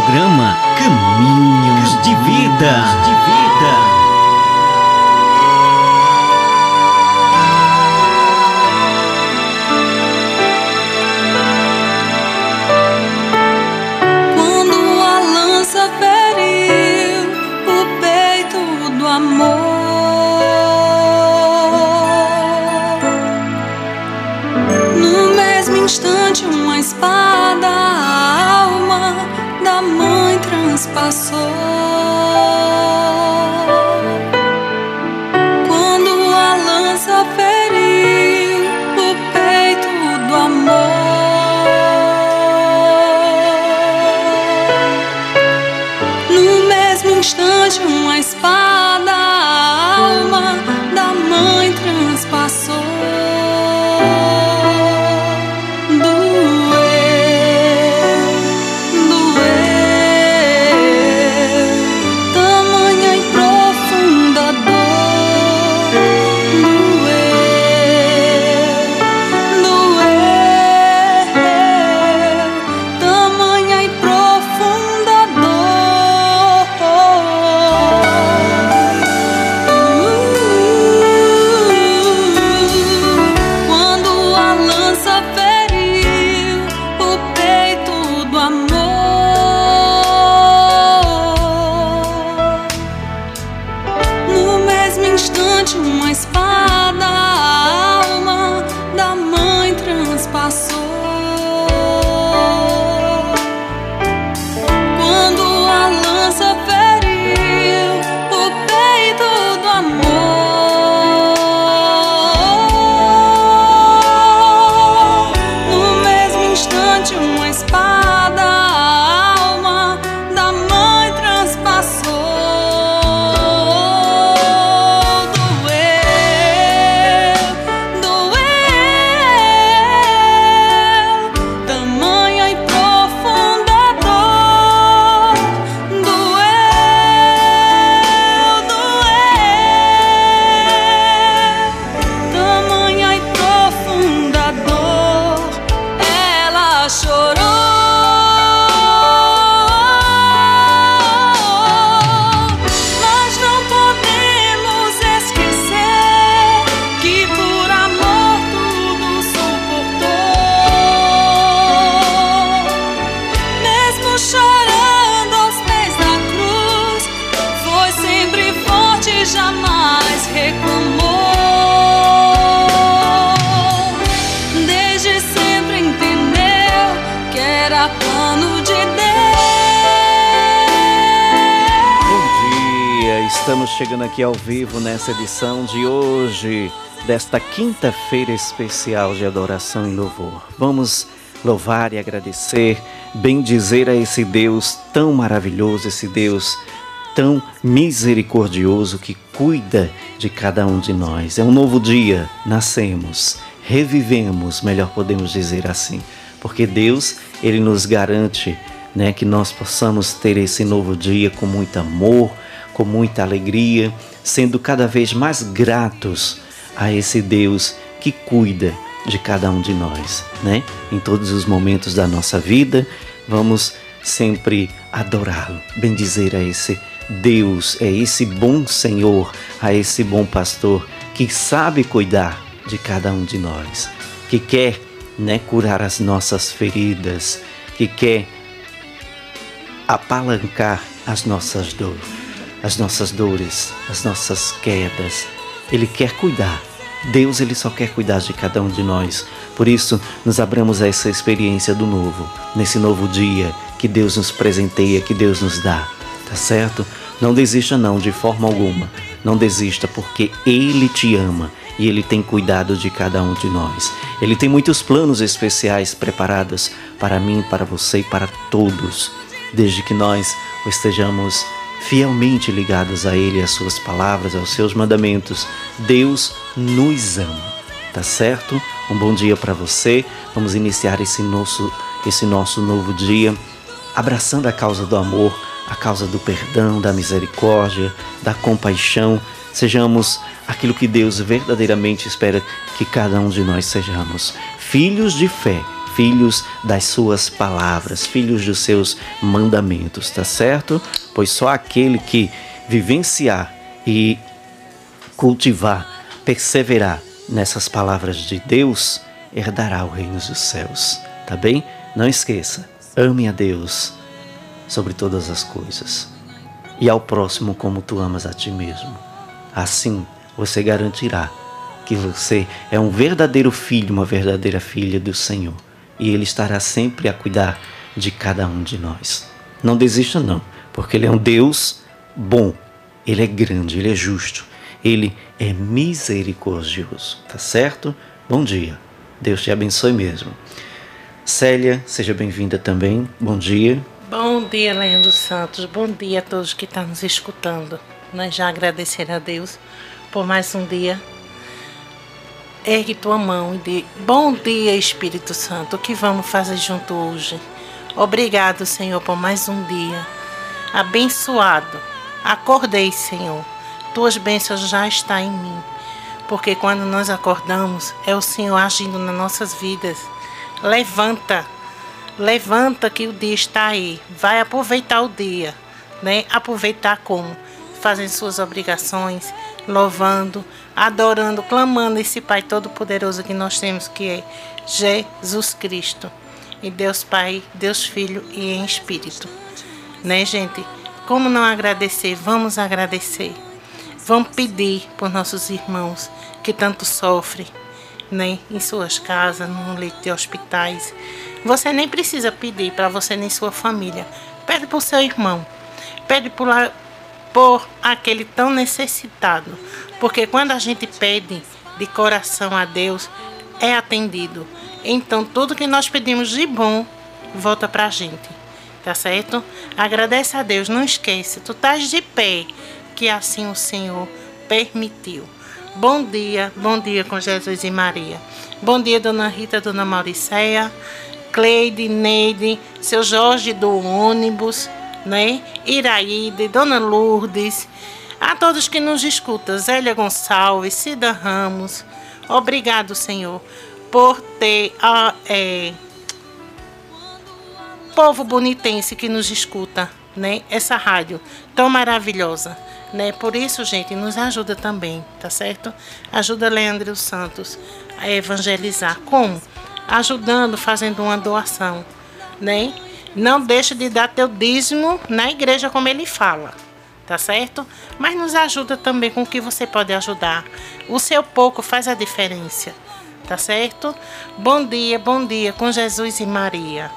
programa Caminhos de Vida. De vida. passou. Chegando aqui ao vivo nessa edição de hoje, desta quinta-feira especial de adoração e louvor. Vamos louvar e agradecer, bendizer a esse Deus tão maravilhoso, esse Deus tão misericordioso que cuida de cada um de nós. É um novo dia, nascemos, revivemos, melhor podemos dizer assim, porque Deus, ele nos garante, né, que nós possamos ter esse novo dia com muito amor, com muita alegria, sendo cada vez mais gratos a esse Deus que cuida de cada um de nós, né? Em todos os momentos da nossa vida, vamos sempre adorá-lo, bendizer a esse Deus, é esse bom Senhor, a esse bom pastor que sabe cuidar de cada um de nós, que quer, né, curar as nossas feridas, que quer apalancar as nossas dores as nossas dores, as nossas quedas. Ele quer cuidar. Deus ele só quer cuidar de cada um de nós. Por isso, nos abramos a essa experiência do novo, nesse novo dia que Deus nos presenteia, que Deus nos dá. Tá certo? Não desista não, de forma alguma. Não desista porque ele te ama e ele tem cuidado de cada um de nós. Ele tem muitos planos especiais preparados para mim, para você e para todos, desde que nós estejamos fielmente ligados a Ele, às Suas palavras, aos Seus mandamentos. Deus nos ama, tá certo? Um bom dia para você. Vamos iniciar esse nosso, esse nosso novo dia abraçando a causa do amor, a causa do perdão, da misericórdia, da compaixão. Sejamos aquilo que Deus verdadeiramente espera que cada um de nós sejamos. Filhos de fé, filhos das suas palavras, filhos dos seus mandamentos, tá certo? Pois só aquele que vivenciar e cultivar, perseverar nessas palavras de Deus, herdará o reino dos céus, tá bem? Não esqueça, ame a Deus sobre todas as coisas e ao próximo como tu amas a ti mesmo. Assim, você garantirá que você é um verdadeiro filho, uma verdadeira filha do Senhor, e ele estará sempre a cuidar de cada um de nós. Não desista não, porque ele é um Deus bom, ele é grande, ele é justo, ele é misericordioso, tá certo? Bom dia. Deus te abençoe mesmo. Célia, seja bem-vinda também. Bom dia. Bom dia, Leandro Santos. Bom dia a todos que estão nos escutando. Nós já agradecer a Deus por mais um dia. Ergue tua mão e diga: Bom dia, Espírito Santo. O que vamos fazer junto hoje? Obrigado, Senhor, por mais um dia. Abençoado. Acordei, Senhor. Tuas bênçãos já estão em mim. Porque quando nós acordamos, é o Senhor agindo nas nossas vidas. Levanta Levanta que o dia está aí. Vai aproveitar o dia, né? Aproveitar como? Fazendo suas obrigações, louvando, adorando, clamando esse Pai Todo-Poderoso que nós temos, que é Jesus Cristo. E Deus Pai, Deus Filho e em Espírito. Né, gente? Como não agradecer? Vamos agradecer. Vamos pedir por nossos irmãos que tanto sofrem, né? Em suas casas, no leito de hospitais você nem precisa pedir para você nem sua família. Pede o seu irmão. Pede por, por aquele tão necessitado. Porque quando a gente pede de coração a Deus, é atendido. Então, tudo que nós pedimos de bom volta para a gente. Tá certo? Agradece a Deus. Não esqueça, tu estás de pé, que assim o Senhor permitiu. Bom dia, bom dia com Jesus e Maria. Bom dia, Dona Rita, Dona Mauricéia. Cleide, Neide, seu Jorge do ônibus, né? Iraíde, Dona Lourdes, a todos que nos escutam, Zélia Gonçalves, Cida Ramos, obrigado, Senhor, por ter a é, povo bonitense que nos escuta, né? Essa rádio tão maravilhosa, né? Por isso, gente, nos ajuda também, tá certo? Ajuda Leandro Santos a evangelizar. Como? ajudando, fazendo uma doação, né? Não deixa de dar teu dízimo na igreja como ele fala, tá certo? Mas nos ajuda também com o que você pode ajudar. O seu pouco faz a diferença, tá certo? Bom dia, bom dia com Jesus e Maria.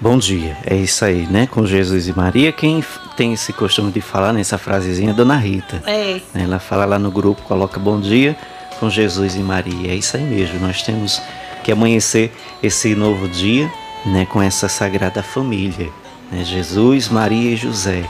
Bom dia, é isso aí, né? Com Jesus e Maria. Quem tem esse costume de falar nessa frasezinha é Dona Rita. É. Ela fala lá no grupo, coloca bom dia com Jesus e Maria. É isso aí mesmo. Nós temos que amanhecer esse novo dia né, com essa sagrada família. Né? Jesus, Maria e José.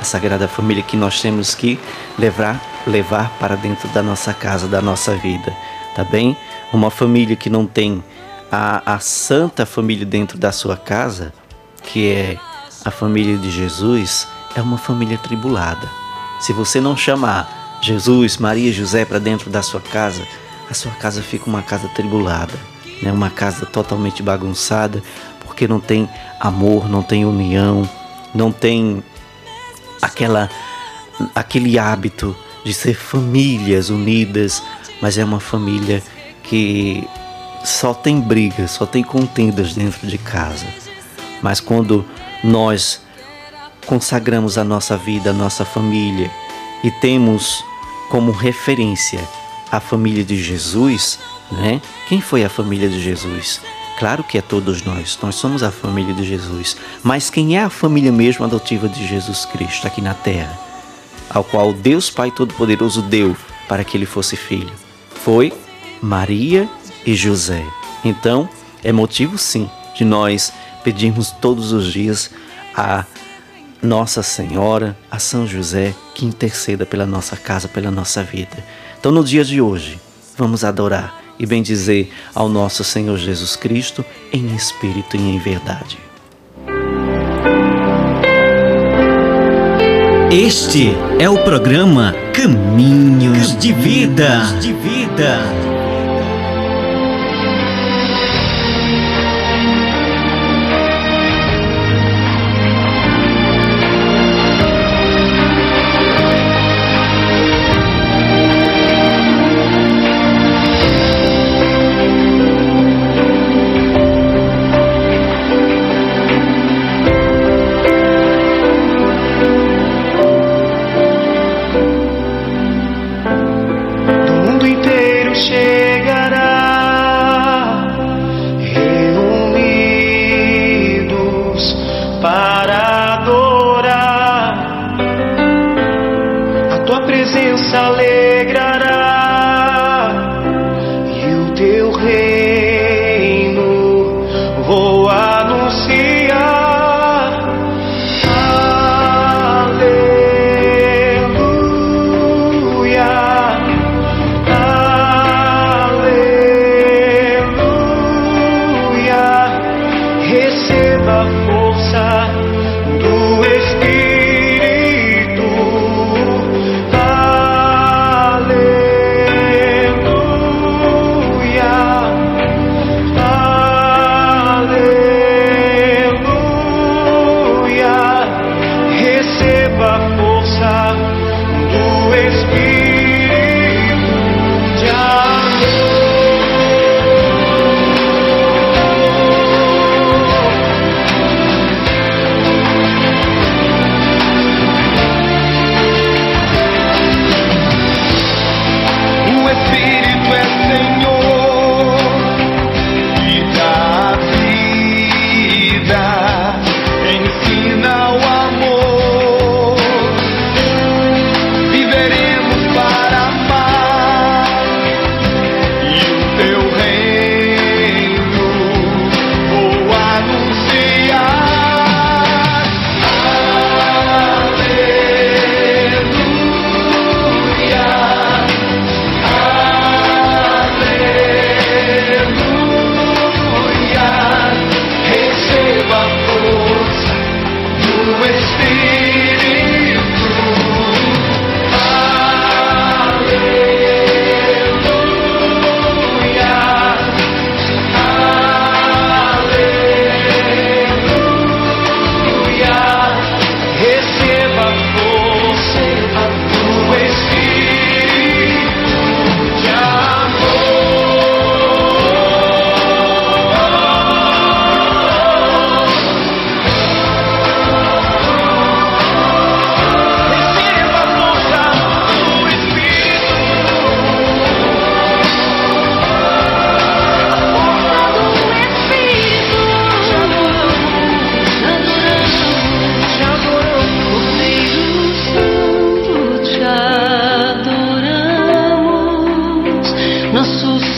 A sagrada família que nós temos que levar, levar para dentro da nossa casa, da nossa vida. Tá bem? Uma família que não tem a, a santa família dentro da sua casa, que é a família de Jesus, é uma família tribulada. Se você não chamar Jesus, Maria e José para dentro da sua casa, a sua casa fica uma casa tribulada, né? uma casa totalmente bagunçada, porque não tem amor, não tem união, não tem aquela aquele hábito de ser famílias unidas, mas é uma família que só tem brigas, só tem contendas dentro de casa. Mas quando nós consagramos a nossa vida, a nossa família e temos como referência a família de Jesus, né? Quem foi a família de Jesus? Claro que é todos nós, nós somos a família de Jesus. Mas quem é a família mesmo adotiva de Jesus Cristo aqui na terra? Ao qual Deus Pai Todo-Poderoso deu para que ele fosse filho? Foi Maria e José. Então, é motivo sim de nós pedirmos todos os dias a nossa Senhora, a São José, que interceda pela nossa casa, pela nossa vida. Então, no dia de hoje, vamos adorar e bendizer ao nosso Senhor Jesus Cristo em espírito e em verdade. Este é o programa Caminhos de Vida. De vida.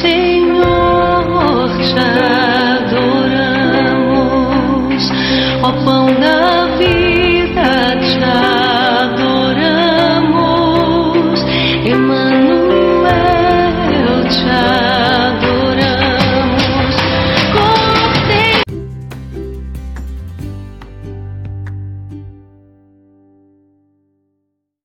see